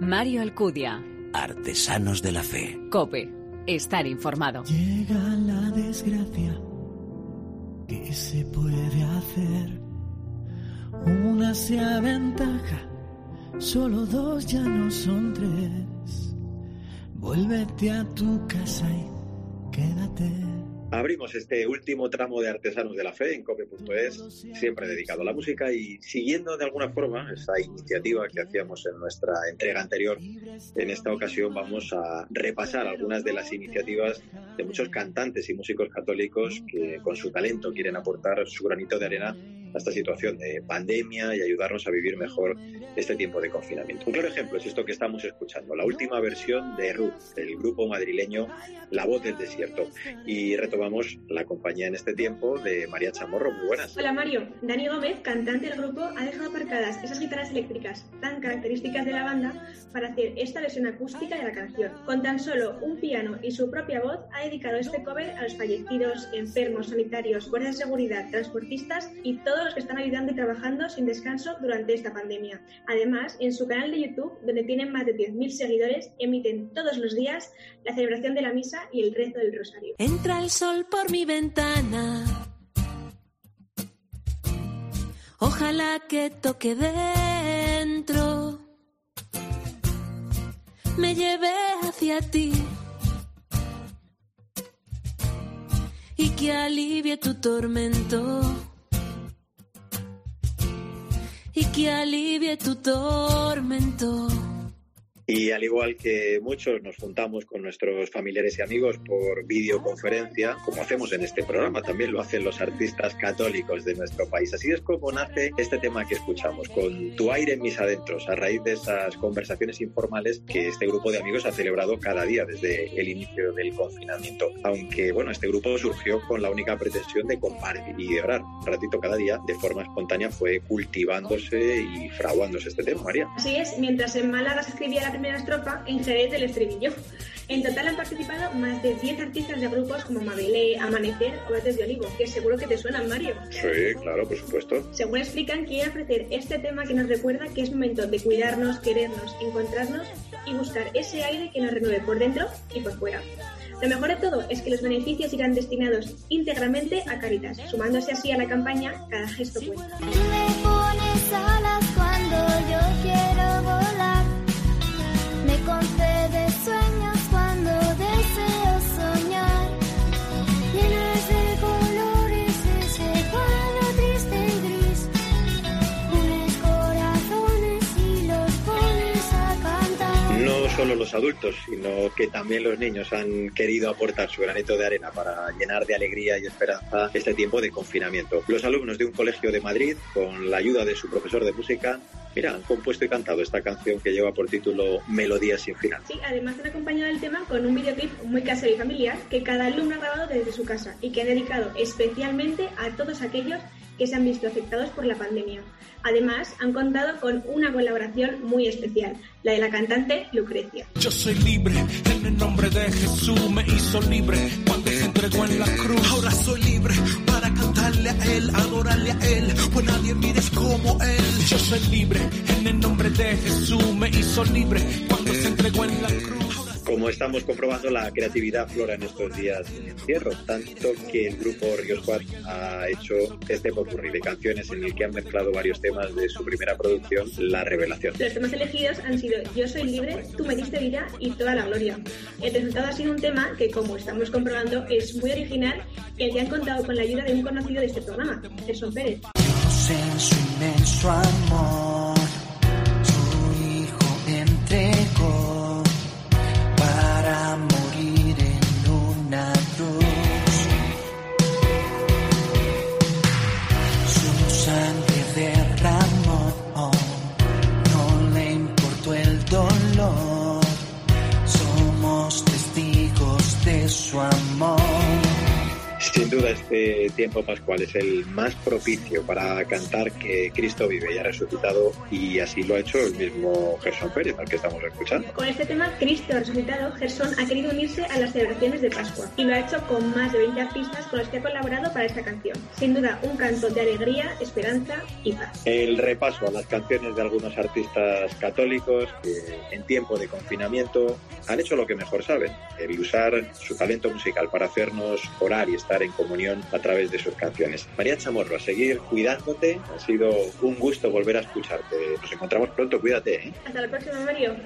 Mario Alcudia. Artesanos de la Fe. Cope. Estar informado. Llega la desgracia. ¿Qué se puede hacer? Una se aventaja. Solo dos ya no son tres. Vuélvete a tu casa y quédate. Abrimos este último tramo de Artesanos de la Fe en cope.es, siempre dedicado a la música y siguiendo de alguna forma esa iniciativa que hacíamos en nuestra entrega anterior, en esta ocasión vamos a repasar algunas de las iniciativas de muchos cantantes y músicos católicos que con su talento quieren aportar su granito de arena a esta situación de pandemia y ayudarnos a vivir mejor este tiempo de confinamiento. Un claro ejemplo es esto que estamos escuchando, la última versión de Ruth, del grupo madrileño La Voz del Desierto. Y retomamos la compañía en este tiempo de María Chamorro. Muy buenas. Hola Mario. Dani Gómez, cantante del grupo, ha dejado aparcadas esas guitarras eléctricas tan características de la banda para hacer esta versión acústica de la canción. Con tan solo un piano y su propia voz, ha dedicado este cover a los fallecidos, enfermos, sanitarios, guardias de seguridad, transportistas y los que están ayudando y trabajando sin descanso durante esta pandemia. Además, en su canal de YouTube, donde tienen más de 10.000 seguidores, emiten todos los días la celebración de la misa y el rezo del rosario. Entra el sol por mi ventana. Ojalá que toque dentro. Me lleve hacia ti. Y que alivie tu tormento. Que alivie tu tormento. Y al igual que muchos nos juntamos con nuestros familiares y amigos por videoconferencia, como hacemos en este programa, también lo hacen los artistas católicos de nuestro país. Así es como nace este tema que escuchamos, con Tu aire en mis adentros, a raíz de esas conversaciones informales que este grupo de amigos ha celebrado cada día desde el inicio del confinamiento. Aunque, bueno, este grupo surgió con la única pretensión de compartir y de orar. Un ratito cada día, de forma espontánea, fue cultivándose y fraguándose este tema, María. Así es, mientras en Málaga se escribía la primera estrofa, en Jerez del estribillo. En total han participado más de 10 artistas de grupos como Mabelé, Amanecer o Verdes de Olivo, que seguro que te suenan, Mario. Sí, claro, por supuesto. Según explican, quieren ofrecer este tema que nos recuerda que es momento de cuidarnos, querernos, encontrarnos y buscar ese aire que nos renueve por dentro y por fuera. Lo mejor de todo es que los beneficios irán destinados íntegramente a Caritas, sumándose así a la campaña Cada gesto cuenta. Solo los adultos, sino que también los niños han querido aportar su granito de arena para llenar de alegría y esperanza este tiempo de confinamiento. Los alumnos de un colegio de Madrid, con la ayuda de su profesor de música, mira, han compuesto y cantado esta canción que lleva por título Melodía sin final. Sí, además han acompañado el tema con un videoclip muy casero y familiar que cada alumno ha grabado desde su casa y que han dedicado especialmente a todos aquellos que se han visto afectados por la pandemia. Además, han contado con una colaboración muy especial, la de la cantante Lucrecia. Yo soy libre, en el nombre de Jesús me hizo libre cuando se entregó en la cruz. Ahora soy libre para cantarle a Él, adorarle a Él, pues nadie mires como Él. Yo soy libre, en el nombre de Jesús me hizo libre cuando se entregó en la cruz. Como estamos comprobando, la creatividad flora en estos días de encierro, tanto que el grupo Río Squad ha hecho este popurrí de canciones en el que han mezclado varios temas de su primera producción, La Revelación. Los temas elegidos han sido Yo soy libre, Tú me diste vida y Toda la gloria. El resultado ha sido un tema que, como estamos comprobando, es muy original y el que han contado con la ayuda de un conocido de este programa, Gerson Pérez. En su inmenso amor, Sin duda, este tiempo pascual es el más propicio para cantar que Cristo vive y ha resucitado y así lo ha hecho el mismo Gerson Pérez, al que estamos escuchando. Con este tema, Cristo resucitado, Gerson ha querido unirse a las celebraciones de Pascua y lo ha hecho con más de 20 artistas con los que ha colaborado para esta canción. Sin duda, un canto de alegría, esperanza y paz. El repaso a las canciones de algunos artistas católicos que en tiempo de confinamiento han hecho lo que mejor saben, el usar su talento musical para hacernos orar y en comunión a través de sus canciones. María Chamorro, a seguir cuidándote, ha sido un gusto volver a escucharte. Nos encontramos pronto, cuídate. ¿eh? Hasta la próxima, Mario.